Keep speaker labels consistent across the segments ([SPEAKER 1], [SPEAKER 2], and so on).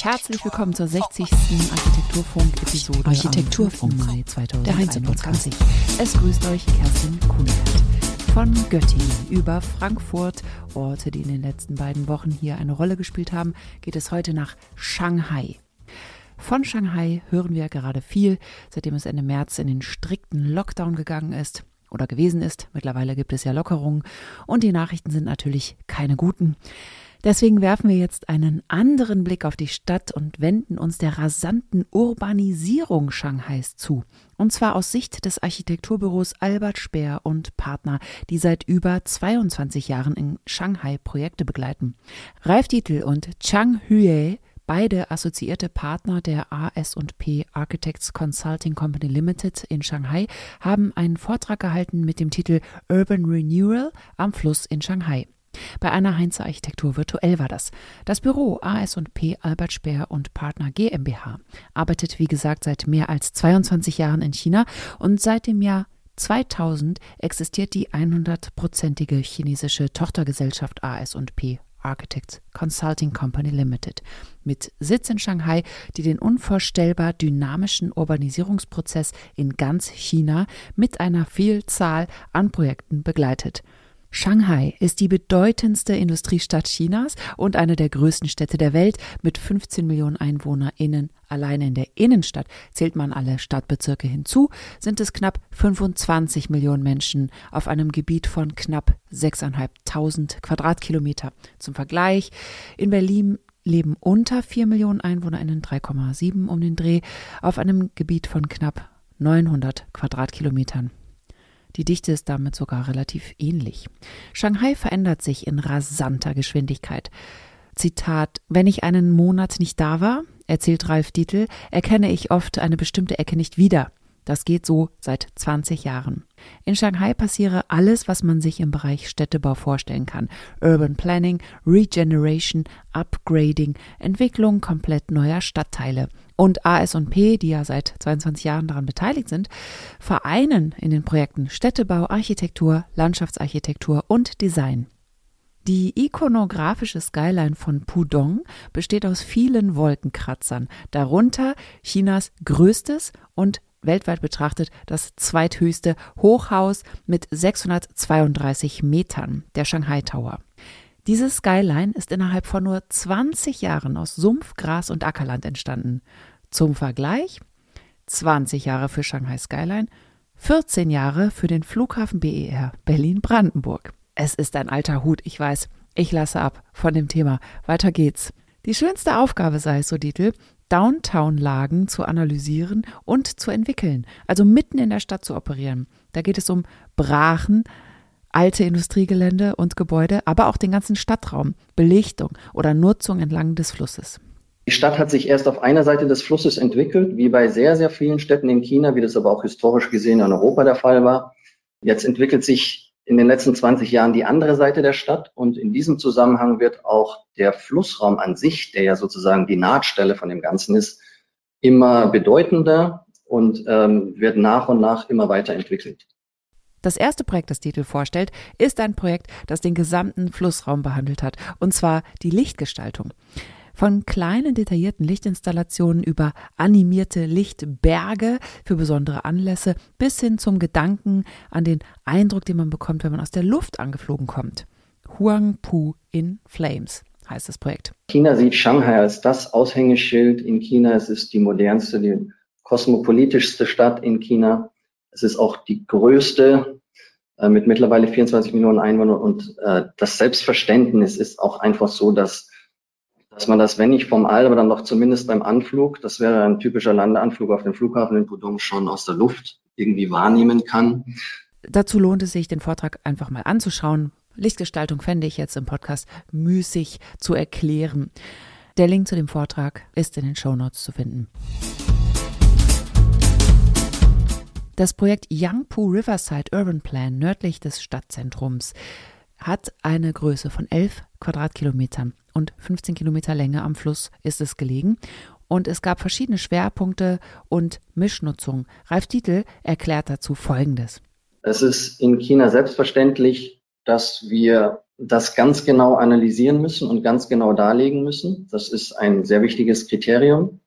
[SPEAKER 1] Herzlich willkommen zur 60. Architekturfunk-Episode
[SPEAKER 2] Architekturfunk,
[SPEAKER 1] Mai 2021.
[SPEAKER 2] der Heinze-Podcast.
[SPEAKER 1] Es grüßt euch Kerstin Kunert. Von Göttingen über Frankfurt, Orte, die in den letzten beiden Wochen hier eine Rolle gespielt haben, geht es heute nach Shanghai. Von Shanghai hören wir gerade viel, seitdem es Ende März in den strikten Lockdown gegangen ist oder gewesen ist. Mittlerweile gibt es ja Lockerungen und die Nachrichten sind natürlich keine guten. Deswegen werfen wir jetzt einen anderen Blick auf die Stadt und wenden uns der rasanten Urbanisierung Shanghais zu. Und zwar aus Sicht des Architekturbüros Albert Speer und Partner, die seit über 22 Jahren in Shanghai Projekte begleiten. Ralf Dietl und Chang Hue Beide assoziierte Partner der AS&P Architects Consulting Company Limited in Shanghai haben einen Vortrag gehalten mit dem Titel Urban Renewal am Fluss in Shanghai. Bei einer Heinze Architektur virtuell war das. Das Büro AS&P Albert Speer und Partner GmbH arbeitet wie gesagt seit mehr als 22 Jahren in China und seit dem Jahr 2000 existiert die 100-prozentige chinesische Tochtergesellschaft AS&P Architects Consulting Company Limited mit Sitz in Shanghai, die den unvorstellbar dynamischen Urbanisierungsprozess in ganz China mit einer Vielzahl an Projekten begleitet. Shanghai ist die bedeutendste Industriestadt Chinas und eine der größten Städte der Welt mit 15 Millionen EinwohnerInnen. Alleine in der Innenstadt zählt man alle Stadtbezirke hinzu, sind es knapp 25 Millionen Menschen auf einem Gebiet von knapp 6.500 Quadratkilometer. Zum Vergleich, in Berlin leben unter 4 Millionen EinwohnerInnen, 3,7 um den Dreh, auf einem Gebiet von knapp 900 Quadratkilometern. Die Dichte ist damit sogar relativ ähnlich. Shanghai verändert sich in rasanter Geschwindigkeit. Zitat, wenn ich einen Monat nicht da war, erzählt Ralf Dietl, erkenne ich oft eine bestimmte Ecke nicht wieder. Das geht so seit 20 Jahren. In Shanghai passiere alles, was man sich im Bereich Städtebau vorstellen kann. Urban Planning, Regeneration, Upgrading, Entwicklung komplett neuer Stadtteile. Und AS&P, die ja seit 22 Jahren daran beteiligt sind, vereinen in den Projekten Städtebau, Architektur, Landschaftsarchitektur und Design. Die ikonografische Skyline von Pudong besteht aus vielen Wolkenkratzern, darunter Chinas größtes und weltweit betrachtet das zweithöchste Hochhaus mit 632 Metern, der Shanghai Tower. Diese Skyline ist innerhalb von nur 20 Jahren aus Sumpf, Gras und Ackerland entstanden. Zum Vergleich 20 Jahre für Shanghai Skyline, 14 Jahre für den Flughafen BER Berlin-Brandenburg. Es ist ein alter Hut, ich weiß. Ich lasse ab von dem Thema. Weiter geht's. Die schönste Aufgabe sei es, so Dietl, Downtown-Lagen zu analysieren und zu entwickeln, also mitten in der Stadt zu operieren. Da geht es um Brachen, alte Industriegelände und Gebäude, aber auch den ganzen Stadtraum, Belichtung oder Nutzung entlang des Flusses.
[SPEAKER 3] Die Stadt hat sich erst auf einer Seite des Flusses entwickelt, wie bei sehr, sehr vielen Städten in China, wie das aber auch historisch gesehen in Europa der Fall war. Jetzt entwickelt sich in den letzten 20 Jahren die andere Seite der Stadt und in diesem Zusammenhang wird auch der Flussraum an sich, der ja sozusagen die Nahtstelle von dem Ganzen ist, immer bedeutender und ähm, wird nach und nach immer weiter entwickelt.
[SPEAKER 1] Das erste Projekt, das Titel vorstellt, ist ein Projekt, das den gesamten Flussraum behandelt hat, und zwar die Lichtgestaltung. Von kleinen detaillierten Lichtinstallationen über animierte Lichtberge für besondere Anlässe bis hin zum Gedanken an den Eindruck, den man bekommt, wenn man aus der Luft angeflogen kommt. Huangpu in Flames heißt das Projekt.
[SPEAKER 3] China sieht Shanghai als das Aushängeschild in China. Es ist die modernste, die kosmopolitischste Stadt in China. Es ist auch die größte äh, mit mittlerweile 24 Millionen Einwohnern und äh, das Selbstverständnis ist auch einfach so, dass dass man das, wenn nicht vom All, aber dann doch zumindest beim Anflug, das wäre ein typischer Landeanflug auf dem Flughafen in Pudong, schon aus der Luft irgendwie wahrnehmen kann.
[SPEAKER 1] Dazu lohnt es sich, den Vortrag einfach mal anzuschauen. Lichtgestaltung fände ich jetzt im Podcast müßig zu erklären. Der Link zu dem Vortrag ist in den Show Notes zu finden. Das Projekt Yangpu Riverside Urban Plan nördlich des Stadtzentrums hat eine Größe von 11 Quadratkilometern und 15 Kilometer Länge am Fluss ist es gelegen. Und es gab verschiedene Schwerpunkte und Mischnutzung. Ralf Titel erklärt dazu Folgendes.
[SPEAKER 3] Es ist in China selbstverständlich, dass wir das ganz genau analysieren müssen und ganz genau darlegen müssen. Das ist ein sehr wichtiges Kriterium.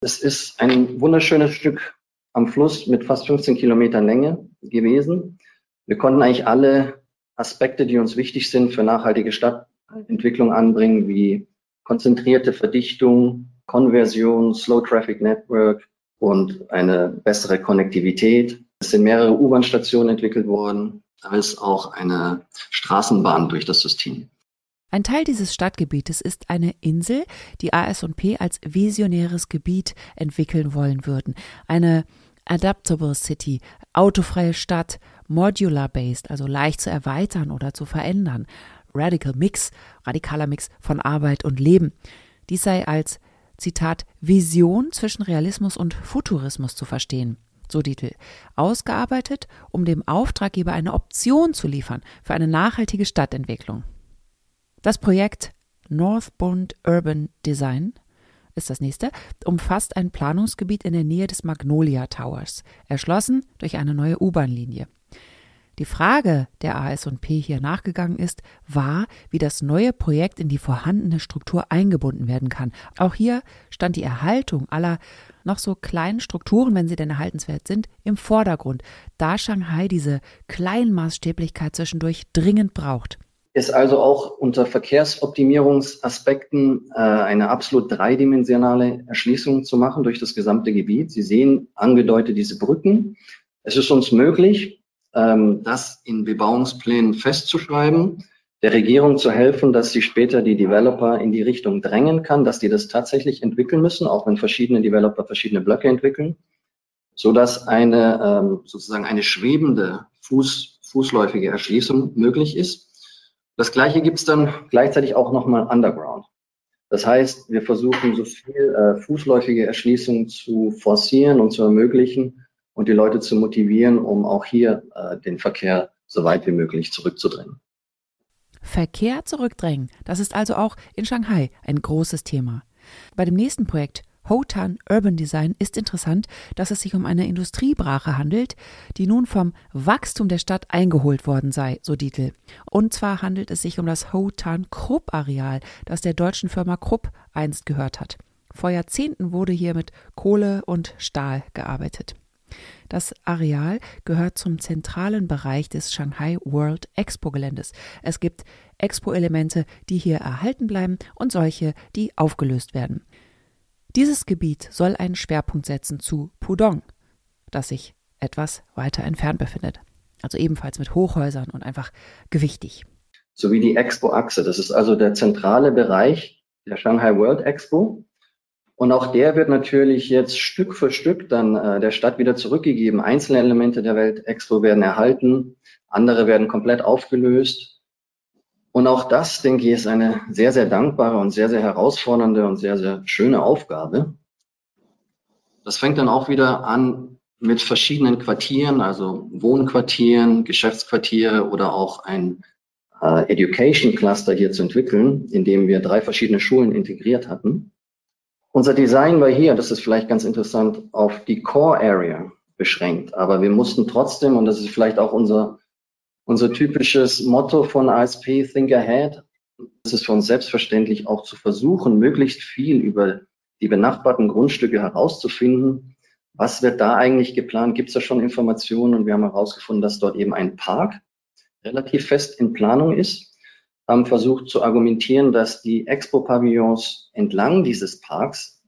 [SPEAKER 3] Es ist ein wunderschönes Stück am Fluss mit fast 15 Kilometern Länge gewesen. Wir konnten eigentlich alle Aspekte, die uns wichtig sind für nachhaltige Stadtentwicklung anbringen, wie konzentrierte Verdichtung, Konversion, Slow Traffic Network und eine bessere Konnektivität. Es sind mehrere U-Bahn-Stationen entwickelt worden, als auch eine Straßenbahn durch das System.
[SPEAKER 1] Ein Teil dieses Stadtgebietes ist eine Insel, die AS&P als visionäres Gebiet entwickeln wollen würden. Eine Adaptable City, autofreie Stadt, modular-based, also leicht zu erweitern oder zu verändern. Radical Mix, radikaler Mix von Arbeit und Leben. Dies sei als, Zitat, Vision zwischen Realismus und Futurismus zu verstehen so Titel, ausgearbeitet, um dem Auftraggeber eine Option zu liefern für eine nachhaltige Stadtentwicklung. Das Projekt Northbound Urban Design ist das nächste, umfasst ein Planungsgebiet in der Nähe des Magnolia Towers, erschlossen durch eine neue U-Bahn-Linie. Die Frage, der AS&P hier nachgegangen ist, war, wie das neue Projekt in die vorhandene Struktur eingebunden werden kann. Auch hier stand die Erhaltung aller noch so kleinen Strukturen, wenn sie denn erhaltenswert sind, im Vordergrund, da Shanghai diese Kleinmaßstäblichkeit zwischendurch dringend braucht.
[SPEAKER 3] Ist also auch unter Verkehrsoptimierungsaspekten äh, eine absolut dreidimensionale Erschließung zu machen durch das gesamte Gebiet. Sie sehen angedeutet diese Brücken. Es ist uns möglich, das in Bebauungsplänen festzuschreiben, der Regierung zu helfen, dass sie später die Developer in die Richtung drängen kann, dass die das tatsächlich entwickeln müssen, auch wenn verschiedene Developer verschiedene Blöcke entwickeln, so dass eine ähm, sozusagen eine schwebende Fuß, fußläufige Erschließung möglich ist. Das Gleiche gibt es dann gleichzeitig auch nochmal underground. Das heißt, wir versuchen so viel äh, fußläufige Erschließung zu forcieren und zu ermöglichen, und die Leute zu motivieren, um auch hier äh, den Verkehr so weit wie möglich zurückzudrängen.
[SPEAKER 1] Verkehr zurückdrängen, das ist also auch in Shanghai ein großes Thema. Bei dem nächsten Projekt Hotan Urban Design ist interessant, dass es sich um eine Industriebrache handelt, die nun vom Wachstum der Stadt eingeholt worden sei, so Dietl. Und zwar handelt es sich um das Hotan Krupp Areal, das der deutschen Firma Krupp einst gehört hat. Vor Jahrzehnten wurde hier mit Kohle und Stahl gearbeitet. Das Areal gehört zum zentralen Bereich des Shanghai World Expo Geländes. Es gibt Expo-Elemente, die hier erhalten bleiben und solche, die aufgelöst werden. Dieses Gebiet soll einen Schwerpunkt setzen zu Pudong, das sich etwas weiter entfernt befindet. Also ebenfalls mit Hochhäusern und einfach gewichtig.
[SPEAKER 3] Sowie die Expo-Achse. Das ist also der zentrale Bereich der Shanghai World Expo. Und auch der wird natürlich jetzt Stück für Stück dann äh, der Stadt wieder zurückgegeben. Einzelne Elemente der Welt-Expo werden erhalten, andere werden komplett aufgelöst. Und auch das, denke ich, ist eine sehr, sehr dankbare und sehr, sehr herausfordernde und sehr, sehr schöne Aufgabe. Das fängt dann auch wieder an mit verschiedenen Quartieren, also Wohnquartieren, Geschäftsquartiere oder auch ein äh, Education Cluster hier zu entwickeln, in dem wir drei verschiedene Schulen integriert hatten. Unser Design war hier, das ist vielleicht ganz interessant, auf die Core Area beschränkt. Aber wir mussten trotzdem, und das ist vielleicht auch unser, unser typisches Motto von ASP, Think Ahead, das ist für uns selbstverständlich auch zu versuchen, möglichst viel über die benachbarten Grundstücke herauszufinden. Was wird da eigentlich geplant? Gibt es da schon Informationen? Und wir haben herausgefunden, dass dort eben ein Park relativ fest in Planung ist haben versucht zu argumentieren, dass die Expo-Pavillons entlang dieses Parks,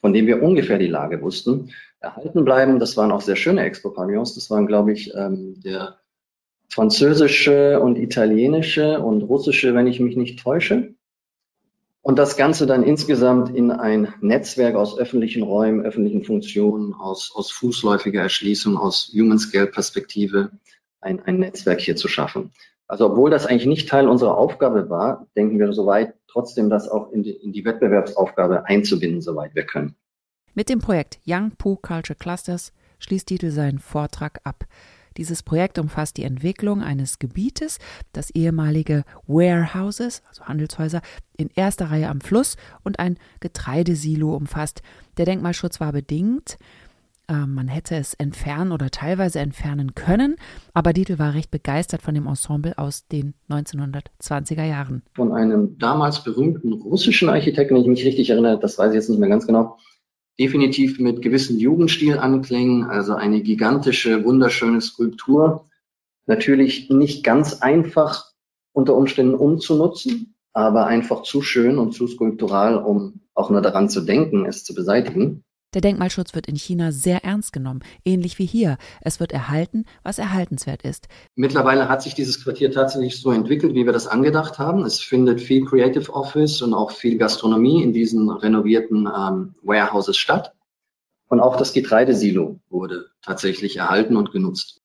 [SPEAKER 3] von dem wir ungefähr die Lage wussten, erhalten bleiben. Das waren auch sehr schöne Expo-Pavillons. Das waren, glaube ich, ähm, der französische und italienische und russische, wenn ich mich nicht täusche. Und das Ganze dann insgesamt in ein Netzwerk aus öffentlichen Räumen, öffentlichen Funktionen, aus, aus fußläufiger Erschließung, aus Human Scale Perspektive, ein, ein Netzwerk hier zu schaffen. Also obwohl das eigentlich nicht Teil unserer Aufgabe war, denken wir soweit trotzdem das auch in die, in die Wettbewerbsaufgabe einzubinden, soweit wir können.
[SPEAKER 1] Mit dem Projekt Young Poo Culture Clusters schließt Titel seinen Vortrag ab. Dieses Projekt umfasst die Entwicklung eines Gebietes, das ehemalige Warehouses, also Handelshäuser, in erster Reihe am Fluss und ein Getreidesilo umfasst. Der Denkmalschutz war bedingt, man hätte es entfernen oder teilweise entfernen können, aber Dietl war recht begeistert von dem Ensemble aus den 1920er Jahren.
[SPEAKER 3] Von einem damals berühmten russischen Architekten, wenn ich mich richtig erinnere, das weiß ich jetzt nicht mehr ganz genau, definitiv mit gewissen Jugendstilanklängen, also eine gigantische, wunderschöne Skulptur. Natürlich nicht ganz einfach unter Umständen umzunutzen, aber einfach zu schön und zu skulptural, um auch nur daran zu denken, es zu beseitigen.
[SPEAKER 1] Der Denkmalschutz wird in China sehr ernst genommen, ähnlich wie hier. Es wird erhalten, was erhaltenswert ist.
[SPEAKER 3] Mittlerweile hat sich dieses Quartier tatsächlich so entwickelt, wie wir das angedacht haben. Es findet viel Creative Office und auch viel Gastronomie in diesen renovierten ähm, Warehouses statt. Und auch das Getreidesilo wurde tatsächlich erhalten und genutzt.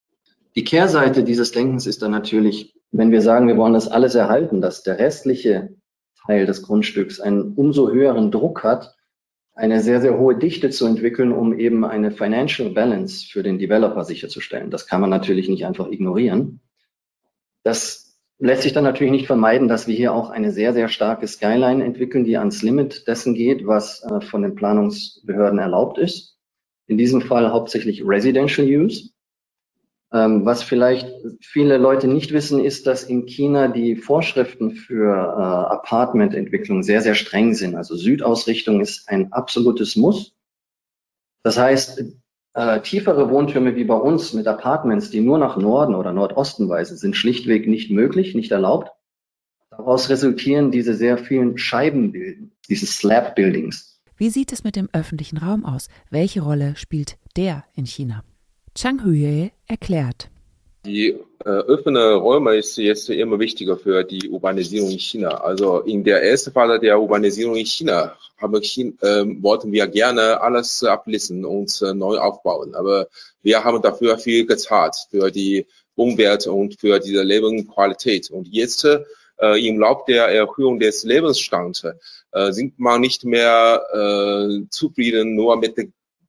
[SPEAKER 3] Die Kehrseite dieses Denkens ist dann natürlich, wenn wir sagen, wir wollen das alles erhalten, dass der restliche Teil des Grundstücks einen umso höheren Druck hat, eine sehr, sehr hohe Dichte zu entwickeln, um eben eine Financial Balance für den Developer sicherzustellen. Das kann man natürlich nicht einfach ignorieren. Das lässt sich dann natürlich nicht vermeiden, dass wir hier auch eine sehr, sehr starke Skyline entwickeln, die ans Limit dessen geht, was äh, von den Planungsbehörden erlaubt ist. In diesem Fall hauptsächlich Residential Use. Ähm, was vielleicht viele Leute nicht wissen, ist, dass in China die Vorschriften für äh, Apartmententwicklung sehr, sehr streng sind. Also Südausrichtung ist ein absolutes Muss. Das heißt, äh, tiefere Wohntürme wie bei uns mit Apartments, die nur nach Norden oder Nordosten weisen, sind schlichtweg nicht möglich, nicht erlaubt. Daraus resultieren diese sehr vielen Scheibenbilden, diese Slab Buildings.
[SPEAKER 1] Wie sieht es mit dem öffentlichen Raum aus? Welche Rolle spielt der in China? Chang Huye erklärt.
[SPEAKER 2] Die äh, offene Räume ist jetzt immer wichtiger für die Urbanisierung in China. Also in der ersten Phase der Urbanisierung in China China, äh, wollten wir gerne alles ablesen und äh, neu aufbauen. Aber wir haben dafür viel gezahlt für die Umwelt und für diese Lebensqualität. Und jetzt äh, im Laufe der Erhöhung des Lebensstands äh, sind man nicht mehr äh, zufrieden, nur mit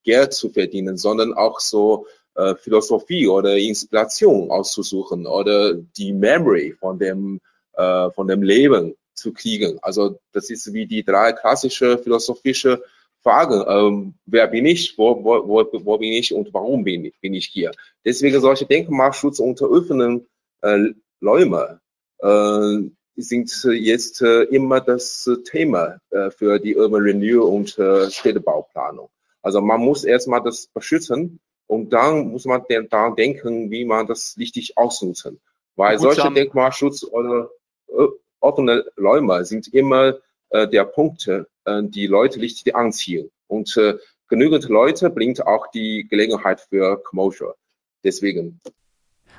[SPEAKER 2] Geld zu verdienen, sondern auch so äh, Philosophie oder Inspiration auszusuchen oder die Memory von dem, äh, von dem Leben zu kriegen. Also das ist wie die drei klassische philosophische Fragen. Ähm, wer bin ich, wo, wo, wo, wo bin ich und warum bin ich, bin ich hier? Deswegen solche Denkmalschutz unter offenen äh, Räume äh, sind jetzt äh, immer das Thema äh, für die Urban Renewal und äh, Städtebauplanung. Also man muss erstmal das beschützen und dann muss man daran denken, wie man das richtig ausnutzen. Weil Gut, solche Denkmalschutz oder äh, offene Räume sind immer äh, der Punkt, äh, die Leute richtig anziehen. Und äh, genügend Leute bringt auch die Gelegenheit für Commercial. Deswegen.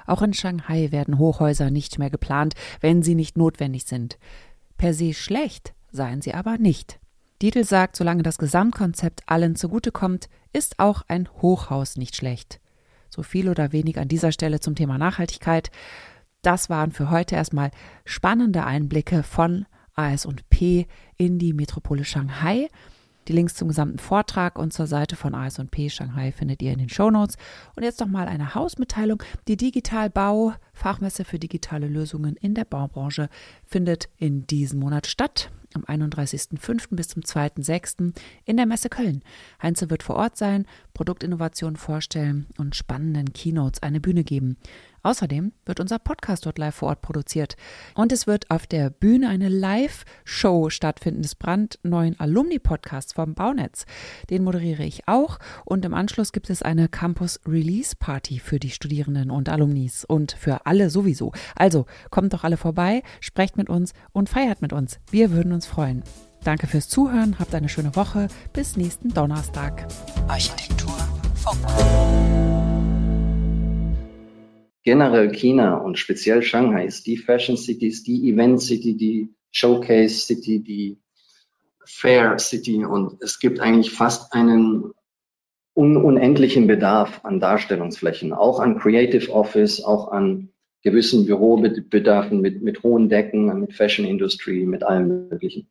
[SPEAKER 1] Auch in Shanghai werden Hochhäuser nicht mehr geplant, wenn sie nicht notwendig sind. Per se schlecht seien sie aber nicht. Dietl sagt, solange das Gesamtkonzept allen zugutekommt, ist auch ein Hochhaus nicht schlecht. So viel oder wenig an dieser Stelle zum Thema Nachhaltigkeit. Das waren für heute erstmal spannende Einblicke von AS&P in die Metropole Shanghai. Die Links zum gesamten Vortrag und zur Seite von AS&P Shanghai findet ihr in den Shownotes. Und jetzt noch mal eine Hausmitteilung. Die Digitalbau Fachmesse für digitale Lösungen in der Baubranche findet in diesem Monat statt am 31.05. bis zum 2.06. in der Messe Köln. Heinze wird vor Ort sein, Produktinnovationen vorstellen und spannenden Keynotes eine Bühne geben. Außerdem wird unser Podcast dort live vor Ort produziert. Und es wird auf der Bühne eine Live-Show stattfinden des brandneuen Alumni-Podcasts vom Baunetz. Den moderiere ich auch. Und im Anschluss gibt es eine Campus-Release-Party für die Studierenden und Alumnis und für alle sowieso. Also kommt doch alle vorbei, sprecht mit uns und feiert mit uns. Wir würden uns freuen. Danke fürs Zuhören, habt eine schöne Woche. Bis nächsten Donnerstag. Architektur Funk
[SPEAKER 3] generell China und speziell Shanghai ist die Fashion City, ist die Event City, die Showcase City, die Fair City und es gibt eigentlich fast einen un unendlichen Bedarf an Darstellungsflächen, auch an Creative Office, auch an gewissen Bürobedarfen mit, mit hohen Decken, mit Fashion Industry, mit allem Möglichen.